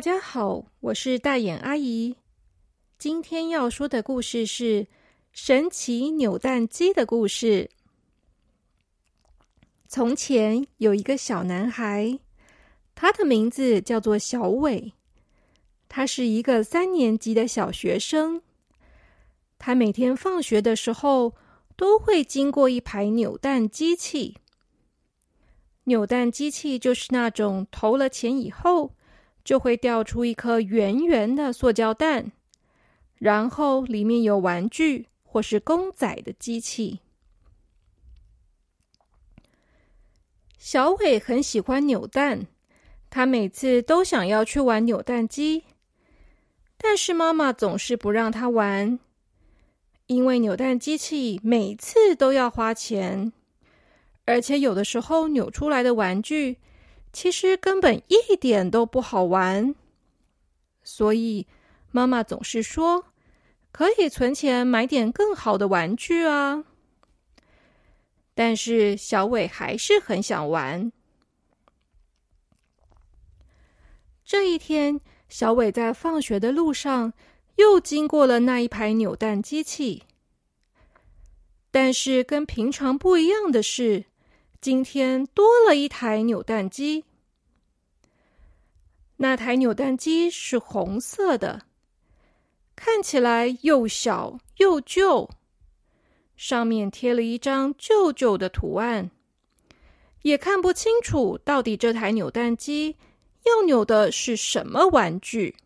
大家好，我是大眼阿姨。今天要说的故事是神奇扭蛋机的故事。从前有一个小男孩，他的名字叫做小伟，他是一个三年级的小学生。他每天放学的时候都会经过一排扭蛋机器。扭蛋机器就是那种投了钱以后。就会掉出一颗圆圆的塑胶蛋，然后里面有玩具或是公仔的机器。小伟很喜欢扭蛋，他每次都想要去玩扭蛋机，但是妈妈总是不让他玩，因为扭蛋机器每次都要花钱，而且有的时候扭出来的玩具。其实根本一点都不好玩，所以妈妈总是说可以存钱买点更好的玩具啊。但是小伟还是很想玩。这一天，小伟在放学的路上又经过了那一排扭蛋机器，但是跟平常不一样的是。今天多了一台扭蛋机。那台扭蛋机是红色的，看起来又小又旧，上面贴了一张旧旧的图案，也看不清楚到底这台扭蛋机要扭的是什么玩具。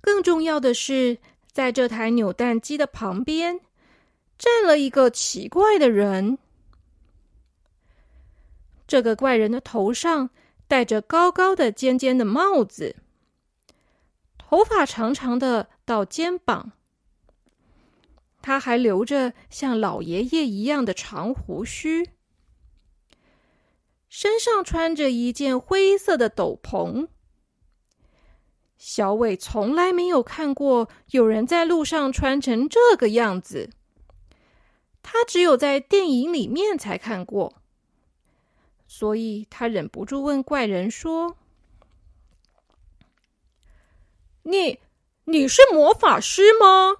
更重要的是，在这台扭蛋机的旁边。站了一个奇怪的人，这个怪人的头上戴着高高的尖尖的帽子，头发长长的到肩膀，他还留着像老爷爷一样的长胡须，身上穿着一件灰色的斗篷。小伟从来没有看过有人在路上穿成这个样子。他只有在电影里面才看过，所以他忍不住问怪人说：“你你是魔法师吗？”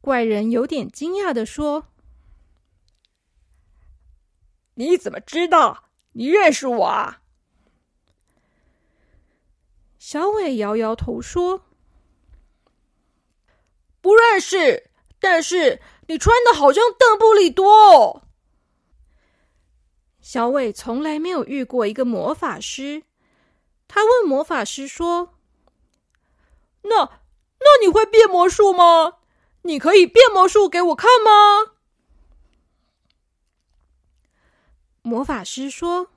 怪人有点惊讶的说：“你怎么知道？你认识我啊？”小伟摇摇头说：“不认识。”但是你穿的好像邓布利多。小伟从来没有遇过一个魔法师，他问魔法师说：“那那你会变魔术吗？你可以变魔术给我看吗？”魔法师说：“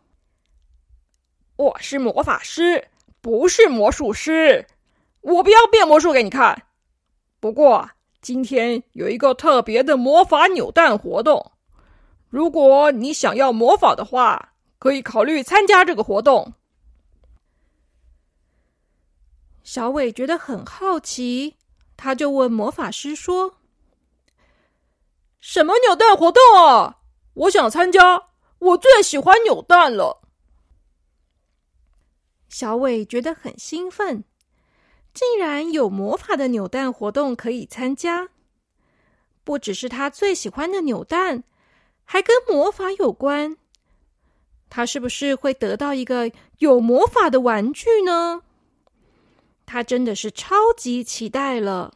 我是魔法师，不是魔术师，我不要变魔术给你看。不过。”今天有一个特别的魔法扭蛋活动，如果你想要魔法的话，可以考虑参加这个活动。小伟觉得很好奇，他就问魔法师说：“什么扭蛋活动啊？我想参加，我最喜欢扭蛋了。”小伟觉得很兴奋。竟然有魔法的扭蛋活动可以参加，不只是他最喜欢的扭蛋，还跟魔法有关。他是不是会得到一个有魔法的玩具呢？他真的是超级期待了。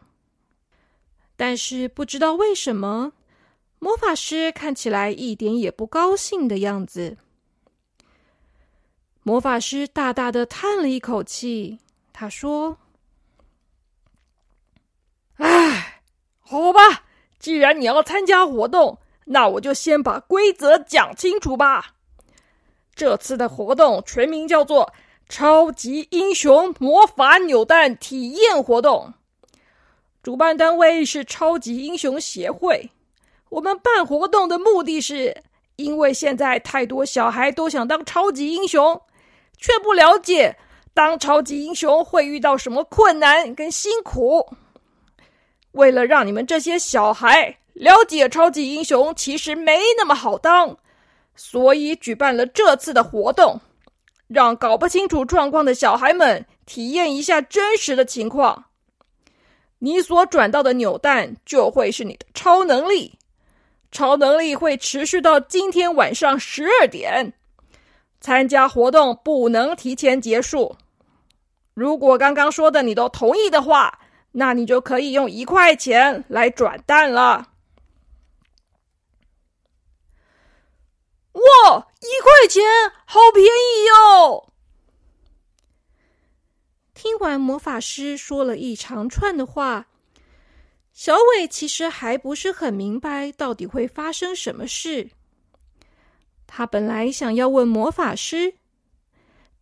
但是不知道为什么，魔法师看起来一点也不高兴的样子。魔法师大大的叹了一口气，他说。唉，好吧，既然你要参加活动，那我就先把规则讲清楚吧。这次的活动全名叫做“超级英雄魔法扭蛋体验活动”，主办单位是超级英雄协会。我们办活动的目的是，因为现在太多小孩都想当超级英雄，却不了解当超级英雄会遇到什么困难跟辛苦。为了让你们这些小孩了解超级英雄其实没那么好当，所以举办了这次的活动，让搞不清楚状况的小孩们体验一下真实的情况。你所转到的扭蛋就会是你的超能力，超能力会持续到今天晚上十二点。参加活动不能提前结束。如果刚刚说的你都同意的话，那你就可以用一块钱来转蛋了。哇，一块钱，好便宜哟！听完魔法师说了一长串的话，小伟其实还不是很明白到底会发生什么事。他本来想要问魔法师，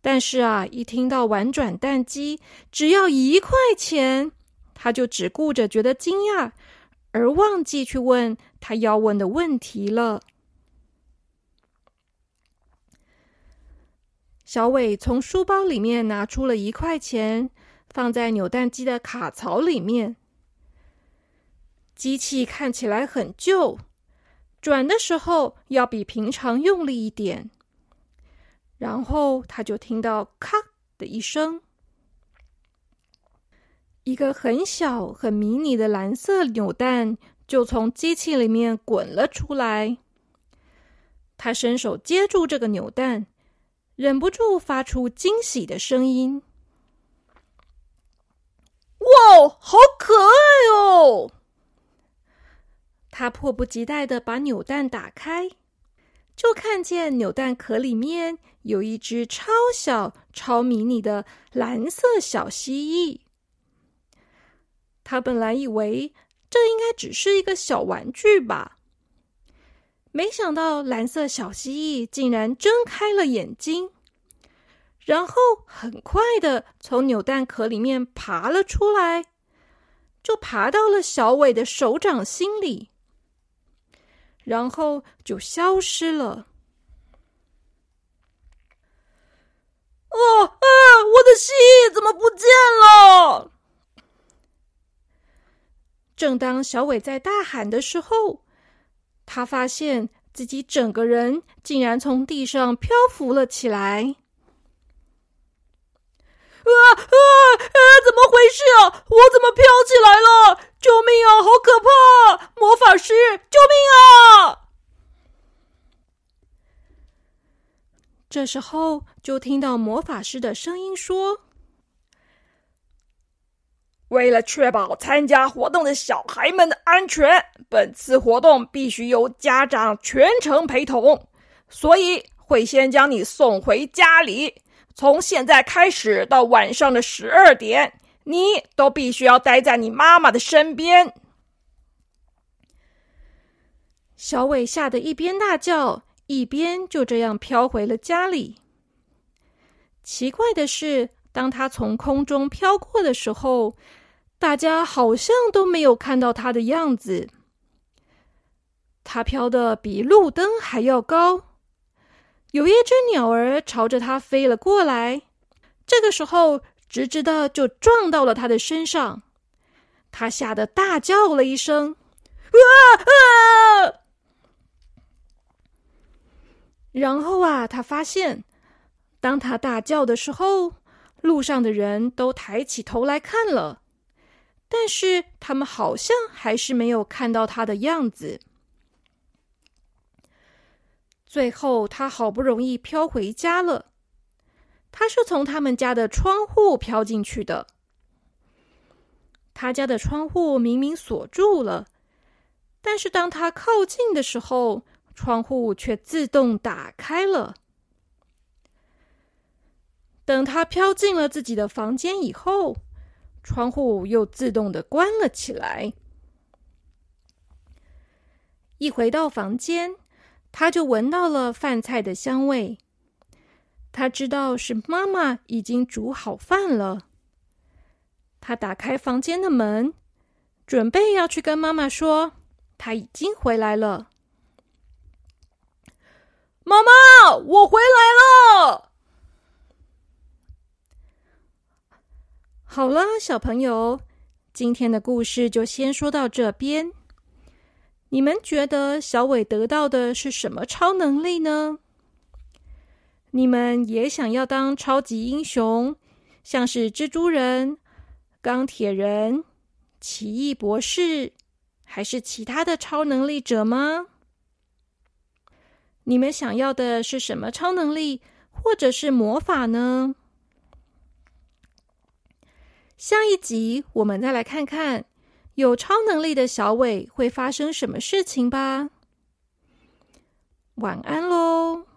但是啊，一听到玩转蛋机只要一块钱，他就只顾着觉得惊讶，而忘记去问他要问的问题了。小伟从书包里面拿出了一块钱，放在扭蛋机的卡槽里面。机器看起来很旧，转的时候要比平常用力一点。然后他就听到“咔”的一声，一个很小、很迷你的蓝色扭蛋就从机器里面滚了出来。他伸手接住这个扭蛋。忍不住发出惊喜的声音：“哇，好可爱哦！”他迫不及待的把扭蛋打开，就看见扭蛋壳里面有一只超小、超迷你的蓝色小蜥蜴。他本来以为这应该只是一个小玩具吧。没想到蓝色小蜥蜴竟然睁开了眼睛，然后很快的从扭蛋壳里面爬了出来，就爬到了小伟的手掌心里，然后就消失了。哦啊！我的蜥蜴怎么不见了？正当小伟在大喊的时候。他发现自己整个人竟然从地上漂浮了起来！啊啊啊！怎么回事啊？我怎么飘起来了？救命啊！好可怕！魔法师，救命啊！这时候，就听到魔法师的声音说。为了确保参加活动的小孩们的安全，本次活动必须由家长全程陪同，所以会先将你送回家里。从现在开始到晚上的十二点，你都必须要待在你妈妈的身边。小伟吓得一边大叫，一边就这样飘回了家里。奇怪的是，当他从空中飘过的时候，大家好像都没有看到他的样子。他飘的比路灯还要高，有一只鸟儿朝着他飞了过来。这个时候，直直的就撞到了他的身上，他吓得大叫了一声：“啊啊！”然后啊，他发现，当他大叫的时候，路上的人都抬起头来看了。但是他们好像还是没有看到他的样子。最后，他好不容易飘回家了。他是从他们家的窗户飘进去的。他家的窗户明明锁住了，但是当他靠近的时候，窗户却自动打开了。等他飘进了自己的房间以后。窗户又自动的关了起来。一回到房间，他就闻到了饭菜的香味。他知道是妈妈已经煮好饭了。他打开房间的门，准备要去跟妈妈说他已经回来了。妈妈，我回来了。好了，小朋友，今天的故事就先说到这边。你们觉得小伟得到的是什么超能力呢？你们也想要当超级英雄，像是蜘蛛人、钢铁人、奇异博士，还是其他的超能力者吗？你们想要的是什么超能力，或者是魔法呢？下一集我们再来看看有超能力的小伟会发生什么事情吧。晚安喽。